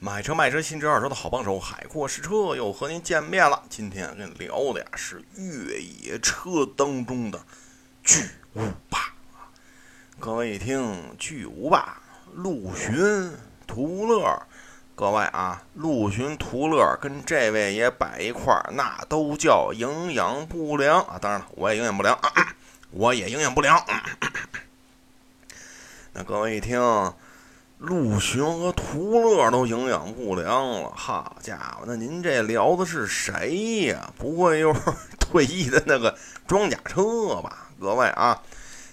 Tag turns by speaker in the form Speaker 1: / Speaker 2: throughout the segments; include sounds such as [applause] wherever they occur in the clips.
Speaker 1: 买车卖车，新车二手的好帮手，海阔试车又和您见面了。今天跟你聊的呀是越野车当中的巨无霸啊！各位一听巨无霸，陆巡、途乐，各位啊，陆巡、途乐跟这位也摆一块儿，那都叫营养不良啊！当然了，我也营养不良啊，我也营养不良。[coughs] 那各位一听。陆巡和途乐都营养不良了，好家伙，那您这聊的是谁呀？不会又是 [laughs] 退役的那个装甲车吧？各位啊，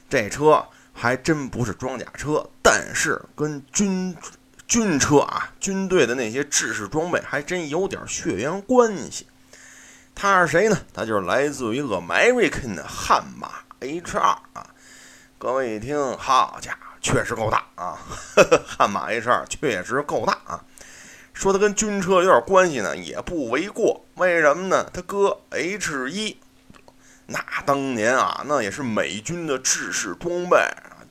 Speaker 1: 这车还真不是装甲车，但是跟军军车啊、军队的那些制式装备还真有点血缘关系。他是谁呢？他就是来自于 American 的悍马 H2 啊。各位一听，好家伙！确实够大啊，[laughs] 悍马 H2 确实够大啊。说它跟军车有点关系呢，也不为过。为什么呢？它搁 H1，那当年啊，那也是美军的制式装备。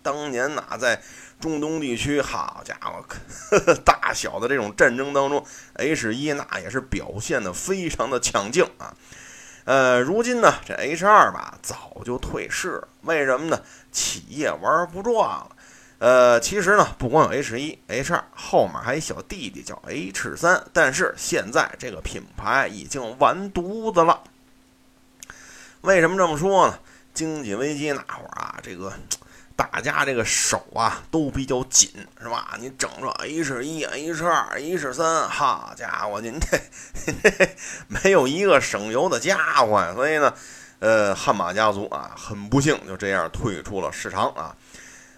Speaker 1: 当年哪在中东地区，好家伙，呵 [laughs] 呵大小的这种战争当中，H1 那也是表现的非常的抢镜啊。呃，如今呢，这 H2 吧早就退市了。为什么呢？企业玩不转了。呃，其实呢，不光有 H 一、H 二，后面还有小弟弟叫 H 三。但是现在这个品牌已经完犊子了。为什么这么说呢？经济危机那会儿啊，这个大家这个手啊都比较紧，是吧？你整着 H 一、H 二、H 三，好家伙，您这 [laughs] 没有一个省油的家伙呀。所以呢，呃，悍马家族啊，很不幸就这样退出了市场啊。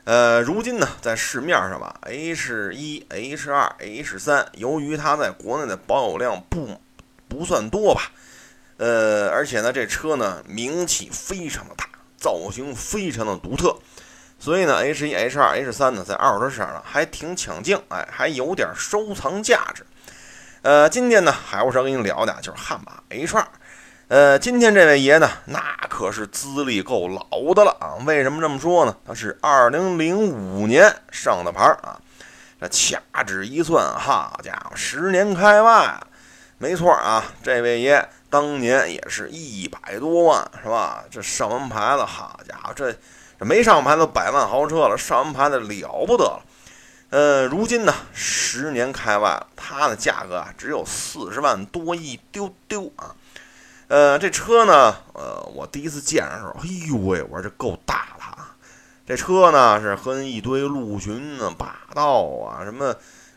Speaker 1: 呃，如今呢，在市面上吧，H 一、H 二、H 三，由于它在国内的保有量不不算多吧，呃，而且呢，这车呢名气非常的大，造型非常的独特，所以呢，H 一、H 二、H 三呢，在二手车市场上还挺抢镜，哎，还有点收藏价值。呃，今天呢，海沃车跟你聊的就是悍马 H 二。呃，今天这位爷呢，那可是资历够老的了啊！为什么这么说呢？他是二零零五年上的牌啊，这掐指一算，好家伙，十年开外，没错啊！这位爷当年也是一百多万，是吧？这上完牌子，好家伙，这这没上牌子百万豪车了，上完牌子了不得了。呃，如今呢，十年开外了，它的价格啊，只有四十万多一丢丢啊。呃，这车呢，呃，我第一次见的时候，哎呦喂，我说这够大的啊！这车呢是和一堆陆巡啊、霸道啊、什么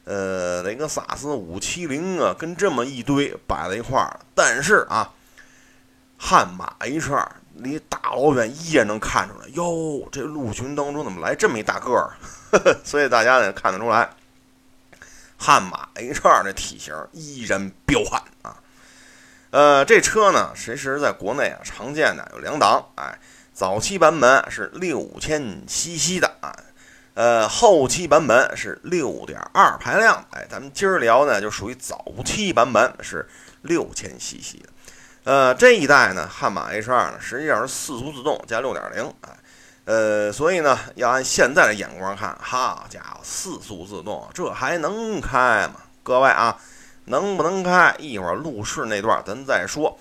Speaker 1: 呃雷克萨斯五七零啊，跟这么一堆摆在一块儿。但是啊，悍马 H 二离大老远一眼能看出来，哟，这陆巡当中怎么来这么一大个儿？[laughs] 所以大家呢看得出来，悍马 H 二的体型依然彪悍啊！呃，这车呢，其实在国内啊常见的有两档，哎，早期版本是六千 CC 的啊，呃，后期版本是六点二排量，哎，咱们今儿聊呢就属于早期版本是六千 CC 的，呃，这一代呢，悍马 H 二呢实际上是四速自动加六点零，哎，呃，所以呢要按现在的眼光看，好家伙，四速自动这还能开吗？各位啊。能不能开？一会儿路试那段咱再说。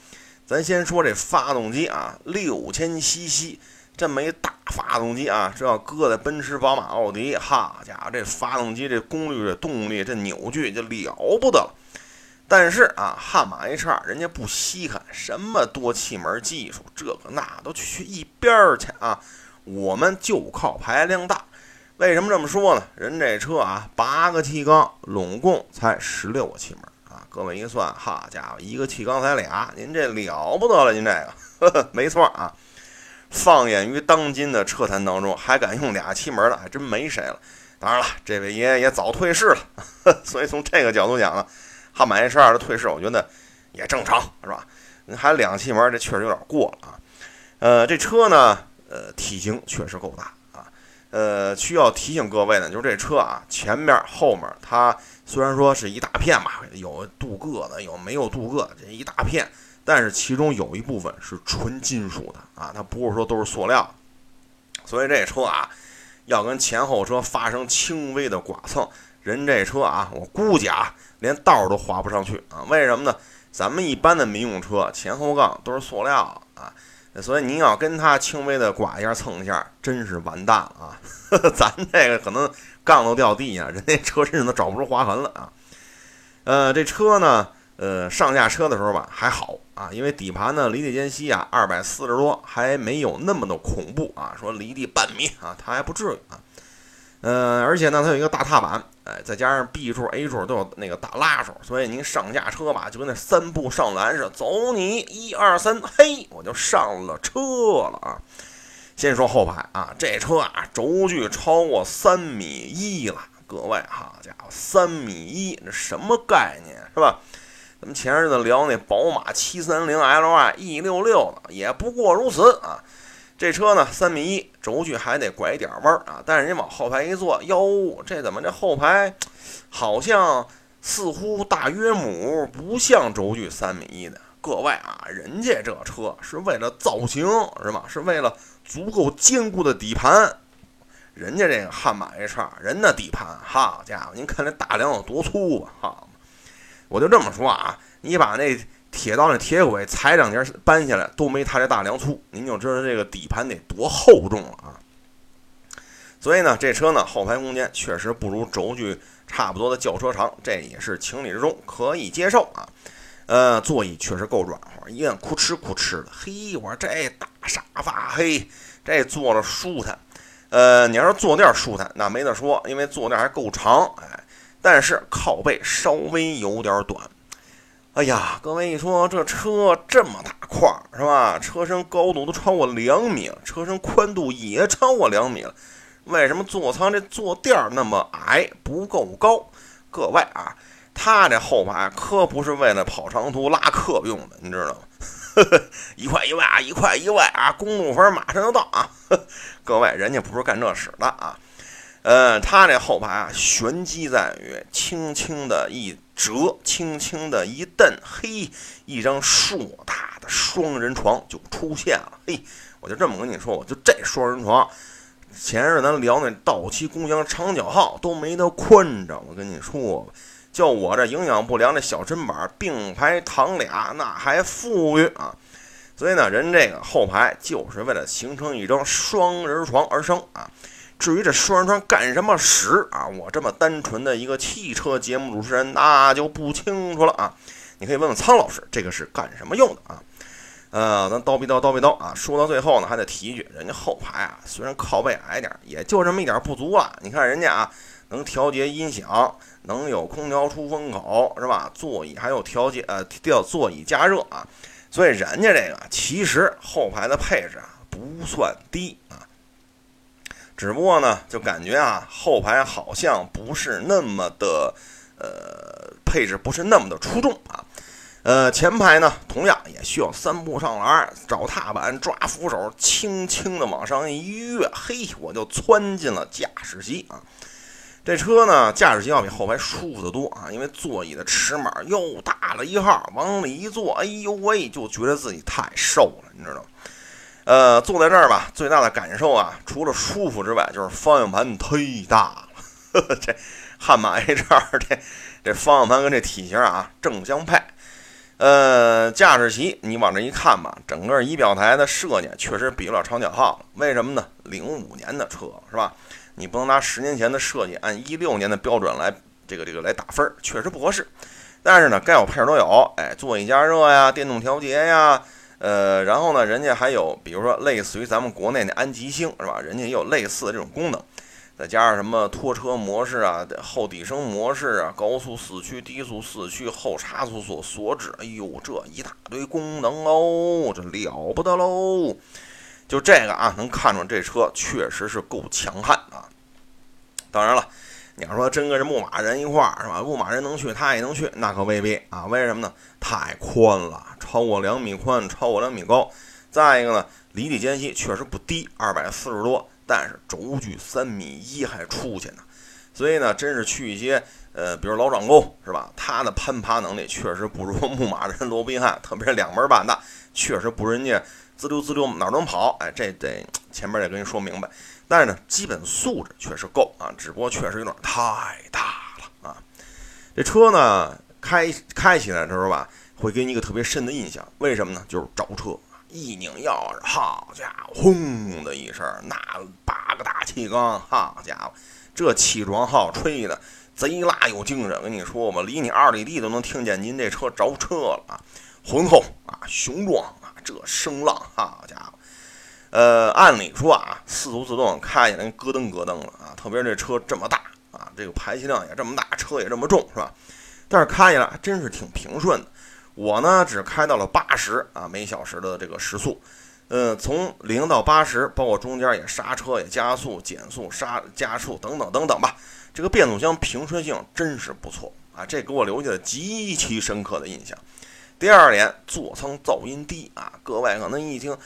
Speaker 1: 咱先说这发动机啊，六千 CC 这么一大发动机啊，这要搁在奔驰、宝马、奥迪，哈家伙，这发动机这功率、这动力、这扭矩就了不得了。但是啊，悍马 H2 人家不稀罕什么多气门技术，这个那都去一边儿去啊！我们就靠排量大。为什么这么说呢？人这车啊，八个气缸，拢共才十六个气门。各位一算，好家伙，一个气缸才俩，您这了不得了，您这个呵呵，没错啊。放眼于当今的车坛当中，还敢用俩气门的，还真没谁了。当然了，这位爷爷也早退市了，呵所以从这个角度讲呢，悍马 H 二的退市，我觉得也正常，是吧？还两气门，这确实有点过了啊。呃，这车呢，呃，体型确实够大。呃，需要提醒各位呢，就是这车啊，前面、后面它虽然说是一大片吧，有镀铬的，有没有镀铬，这一大片，但是其中有一部分是纯金属的啊，它不是说都是塑料，所以这车啊，要跟前后车发生轻微的剐蹭，人这车啊，我估计啊，连道都划不上去啊。为什么呢？咱们一般的民用车前后杠都是塑料啊，所以您要跟它轻微的刮一下蹭一下，真是完蛋了啊！呵 [laughs] 呵咱这个可能杠都掉地下，人家车身上都找不出划痕了啊。呃，这车呢，呃，上下车的时候吧还好啊，因为底盘呢离地间隙啊二百四十多，还没有那么的恐怖啊。说离地半米啊，它还不至于啊。呃，而且呢，它有一个大踏板，哎，再加上 B 柱、A 柱都有那个大拉手，所以您上下车吧，就跟那三步上篮似的，走你一二三，嘿，我就上了车了啊。先说后排啊，这车啊，轴距超过三米一了，各位，好家伙，三米一，这什么概念是吧？咱们前日子聊那宝马七三零 Li E 六六的，也不过如此啊。这车呢，三米一，轴距还得拐点弯儿啊！但是人往后排一坐，哟，这怎么这后排好像似乎大约母不像轴距三米一的？各位啊，人家这车是为了造型是吧？是为了足够坚固的底盘。人家这个悍马 H 二，人的底盘，好家伙，您看这大梁有多粗吧？好，我就这么说啊，你把那。铁道那铁轨踩两节搬下来都没它这大梁粗，您就知道这个底盘得多厚重了啊！所以呢，这车呢后排空间确实不如轴距差不多的轿车长，这也是情理之中，可以接受啊。呃，座椅确实够软和，一按哭哧哭哧的。嘿，我说这大沙发，嘿，这坐着舒坦。呃，你要是坐垫舒坦，那没得说，因为坐垫还够长，哎，但是靠背稍微有点短。哎呀，各位一说这车这么大块儿是吧？车身高度都超过两米了，车身宽度也超过两米了，为什么座舱这坐垫那么矮，不够高？各位啊，它这后排可不是为了跑长途拉客用的，你知道吗？[laughs] 一块一外啊，一块一外啊，公路分马上就到啊！[laughs] 各位，人家不是干这使的啊。呃，它这后排啊，玄机在于轻轻的一折，轻轻的一蹬，嘿，一张硕大的双人床就出现了。嘿，我就这么跟你说，我就这双人床，前日咱聊那道奇公羊长脚号都没得宽着。我跟你说，就我这营养不良的小身板并排躺俩，那还富裕啊。所以呢，人这个后排就是为了形成一张双人床而生啊。至于这双人床干什么使啊？我这么单纯的一个汽车节目主持人那就不清楚了啊！你可以问问苍老师，这个是干什么用的啊？呃，咱叨逼叨叨逼叨啊！说到最后呢，还得提一句，人家后排啊，虽然靠背矮点，也就这么一点不足了。你看人家啊，能调节音响，能有空调出风口，是吧？座椅还有调节呃调座椅加热啊，所以人家这个其实后排的配置啊不算低啊。只不过呢，就感觉啊，后排好像不是那么的，呃，配置不是那么的出众啊。呃，前排呢，同样也需要三步上篮，找踏板，抓扶手，轻轻的往上一跃，嘿，我就窜进了驾驶席啊。这车呢，驾驶席要比后排舒服得多啊，因为座椅的尺码又大了一号，往里一坐，哎呦喂，就觉得自己太瘦了，你知道吗？呃，坐在这儿吧，最大的感受啊，除了舒服之外，就是方向盘忒大了。[laughs] 这悍马 H 二这这方向盘跟这体型啊正相配。呃，驾驶席你往这一看吧，整个仪表台的设计确实比不了长脚号。为什么呢？零五年的车是吧？你不能拿十年前的设计按一六年的标准来这个这个来打分，确实不合适。但是呢，该有配置都有，哎，座椅加热呀，电动调节呀。呃，然后呢，人家还有，比如说类似于咱们国内的安吉星，是吧？人家也有类似的这种功能，再加上什么拖车模式啊、后底升模式啊、高速四驱、低速四驱、后差速锁锁止，哎呦，这一大堆功能哦，这了不得喽！就这个啊，能看出这车确实是够强悍啊。当然了。你要说真跟这牧马人一块儿是吧？牧马人能去，他也能去，那可未必啊。为什么呢？太宽了，超过两米宽，超过两米高。再一个呢，离地间隙确实不低，二百四十多，但是轴距三米一还出去呢。所以呢，真是去一些呃，比如老掌沟是吧？他的攀爬能力确实不如 [laughs] 牧马人罗宾汉，特别是两门半的，确实不如人家滋溜滋溜哪儿能跑。哎，这得前面得跟你说明白。但是呢，基本素质确实够啊，只不过确实有点太大了啊。这车呢，开开起来的时候吧，会给你一个特别深的印象。为什么呢？就是着车，一拧钥匙，好家伙，轰的一声，那八个大气缸，好家伙，这气装号吹的贼拉有精神。跟你说吧，离你二里地都能听见您这车着车了啊！浑厚啊，雄壮啊，这声浪，好家伙！呃，按理说啊，四速自动开起来咯噔咯噔的啊，特别这车这么大啊，这个排气量也这么大，车也这么重，是吧？但是开起来还真是挺平顺的。我呢，只开到了八十啊每小时的这个时速，呃，从零到八十，包括中间也刹车、也加速、减速、刹加速等等等等吧。这个变速箱平顺性真是不错啊，这给我留下了极其深刻的印象。第二点，座舱噪音低啊，各位可能一听。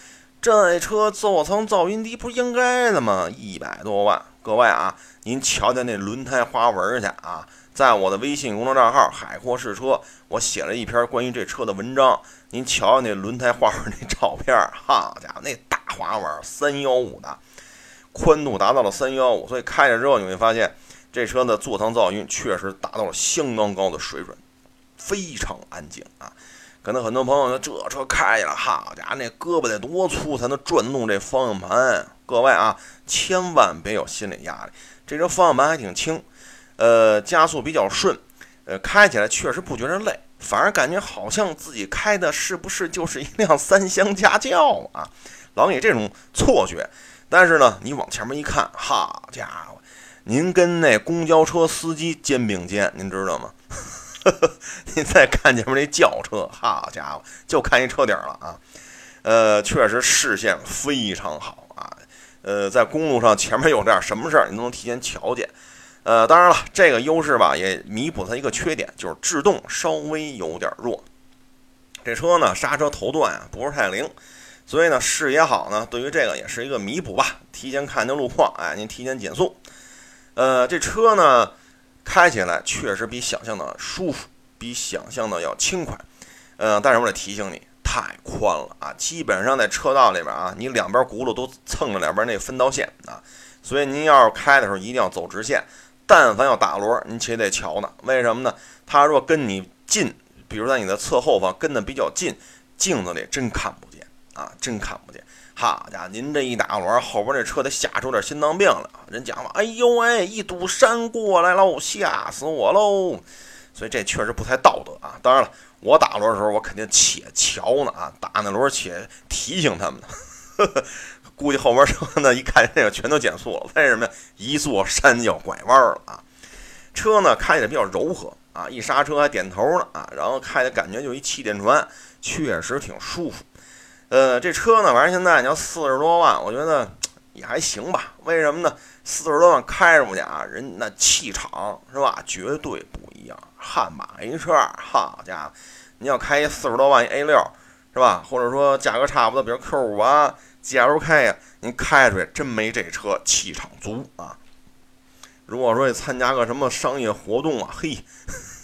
Speaker 1: 这车座舱噪音低，不应该的吗？一百多万，各位啊，您瞧瞧那轮胎花纹去啊！在我的微信公众账号“海阔试车”，我写了一篇关于这车的文章。您瞧瞧那轮胎花纹那照片，好家伙，那大花纹，三幺五的，宽度达到了三幺五，所以开着之后你会发现，这车的座舱噪音确实达到了相当高的水准，非常安静啊。可能很多朋友说这车开起来，好家伙，那胳膊得多粗才能转动这方向盘？各位啊，千万别有心理压力。这车方向盘还挺轻，呃，加速比较顺，呃，开起来确实不觉得累，反而感觉好像自己开的是不是就是一辆三厢家轿啊？老给这种错觉。但是呢，你往前面一看，好家伙，您跟那公交车司机肩并肩，您知道吗？[laughs] 您再看前面那轿车，好家伙，就看一车顶了啊！呃，确实视线非常好啊。呃，在公路上前面有点什么事儿，你都能提前瞧见。呃，当然了，这个优势吧也弥补它一个缺点，就是制动稍微有点弱。这车呢，刹车头段啊不是太灵，所以呢视野好呢，对于这个也是一个弥补吧。提前看见路况，哎，您提前减速。呃，这车呢。开起来确实比想象的舒服，比想象的要轻快。嗯，但是我得提醒你，太宽了啊！基本上在车道里边啊，你两边轱辘都蹭着两边那分道线啊。所以您要是开的时候一定要走直线。但凡要打轮，您且得瞧呢。为什么呢？他若跟你近，比如在你的侧后方跟的比较近，镜子里真看不见啊，真看不见。好家伙，您这一打轮，后边这车得吓出点心脏病来。人讲了，哎呦喂，一堵山过来喽，吓死我喽！所以这确实不太道德啊。当然了，我打轮的时候，我肯定且瞧呢啊，打那轮且提醒他们呢。估计后边车呢，一看这个全都减速了。为什么呀？一座山要拐弯了啊！车呢开起来比较柔和啊，一刹车还点头呢啊，然后开的感觉就一气垫船，确实挺舒服。呃，这车呢，反正现在你要四十多万，我觉得也还行吧。为什么呢？四十多万开出去啊，人那气场是吧？绝对不一样。悍马 H 二好家伙，你要开四十多万 A 六是吧？或者说价格差不多，比如 Q 五啊、GLK 呀，您开出去真没这车气场足啊。如果说你参加个什么商业活动啊，嘿。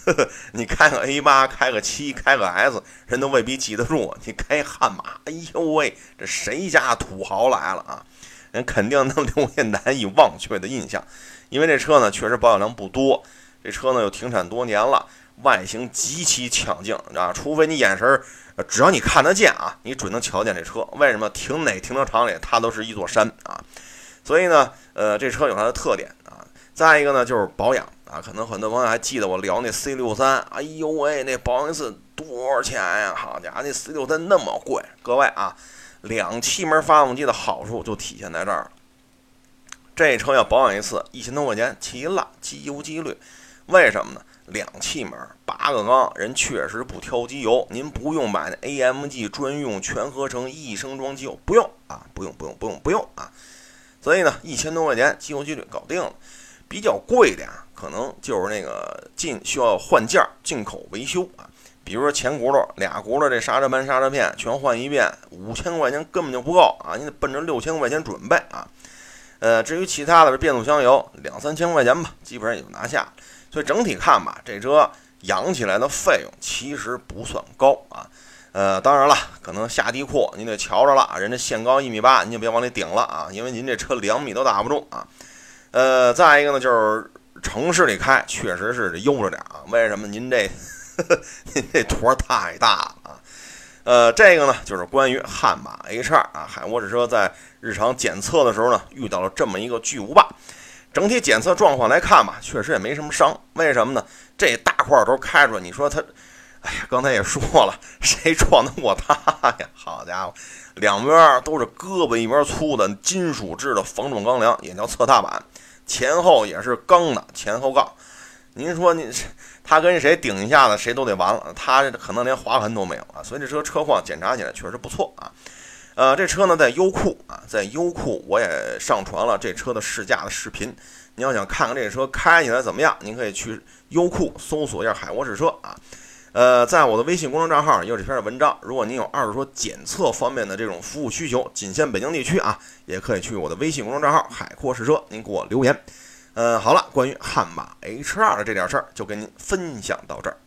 Speaker 1: 呵呵你开个 A 八，开个七，开个 S，人都未必记得住。你开悍马，哎呦喂，这谁家土豪来了啊？人肯定能留下难以忘却的印象。因为这车呢，确实保有量不多，这车呢又停产多年了，外形极其抢镜啊！除非你眼神，只要你看得见啊，你准能瞧见这车。为什么停哪停车场里，它都是一座山啊？所以呢，呃，这车有它的特点啊。再一个呢，就是保养。啊，可能很多朋友还记得我聊那 C 六三，哎呦喂，那保养一次多少钱呀？好家伙，那 C 六三那么贵！各位啊，两气门发动机的好处就体现在这儿了。这车要保养一次，一千多块钱，齐了，机油机滤。为什么呢？两气门，八个缸，人确实不挑机油，您不用买那 AMG 专用全合成一升装机油，不用啊，不用不用不用不用啊。所以呢，一千多块钱，机油机滤搞定了。比较贵的呀。可能就是那个进需要换件儿，进口维修啊，比如说前轱辘俩轱辘这刹车盘、刹车片全换一遍，五千块钱根本就不够啊，你得奔着六千块钱准备啊。呃，至于其他的变速箱油两三千块钱吧，基本上也就拿下。所以整体看吧，这车养起来的费用其实不算高啊。呃，当然了，可能下地库您得瞧着了，人家限高一米八，您就别往里顶了啊，因为您这车两米都打不住啊。呃，再一个呢就是。城市里开确实是悠着点啊。为什么？您这 [laughs] 您这坨太大了啊。呃，这个呢，就是关于悍马 H2 啊，海沃士车在日常检测的时候呢，遇到了这么一个巨无霸。整体检测状况来看吧，确实也没什么伤。为什么呢？这大块头开出来，你说它，哎呀，刚才也说了，谁撞得过它呀？好家伙，两边都是胳膊一边粗的金属制的防撞钢梁，也叫侧踏板，前后也是钢的前后杠。您说你他跟谁顶一下子，谁都得完了。他可能连划痕都没有啊，所以这车车况检查起来确实不错啊。呃，这车呢在优酷啊，在优酷我也上传了这车的试驾的视频。你要想看看这车开起来怎么样，您可以去优酷搜索一下海沃士车啊。呃，在我的微信公众账号有这篇文章。如果您有二手车检测方面的这种服务需求，仅限北京地区啊，也可以去我的微信公众账号海阔试车，您给我留言。呃，好了，关于悍马 H2 的这点事儿就跟您分享到这儿。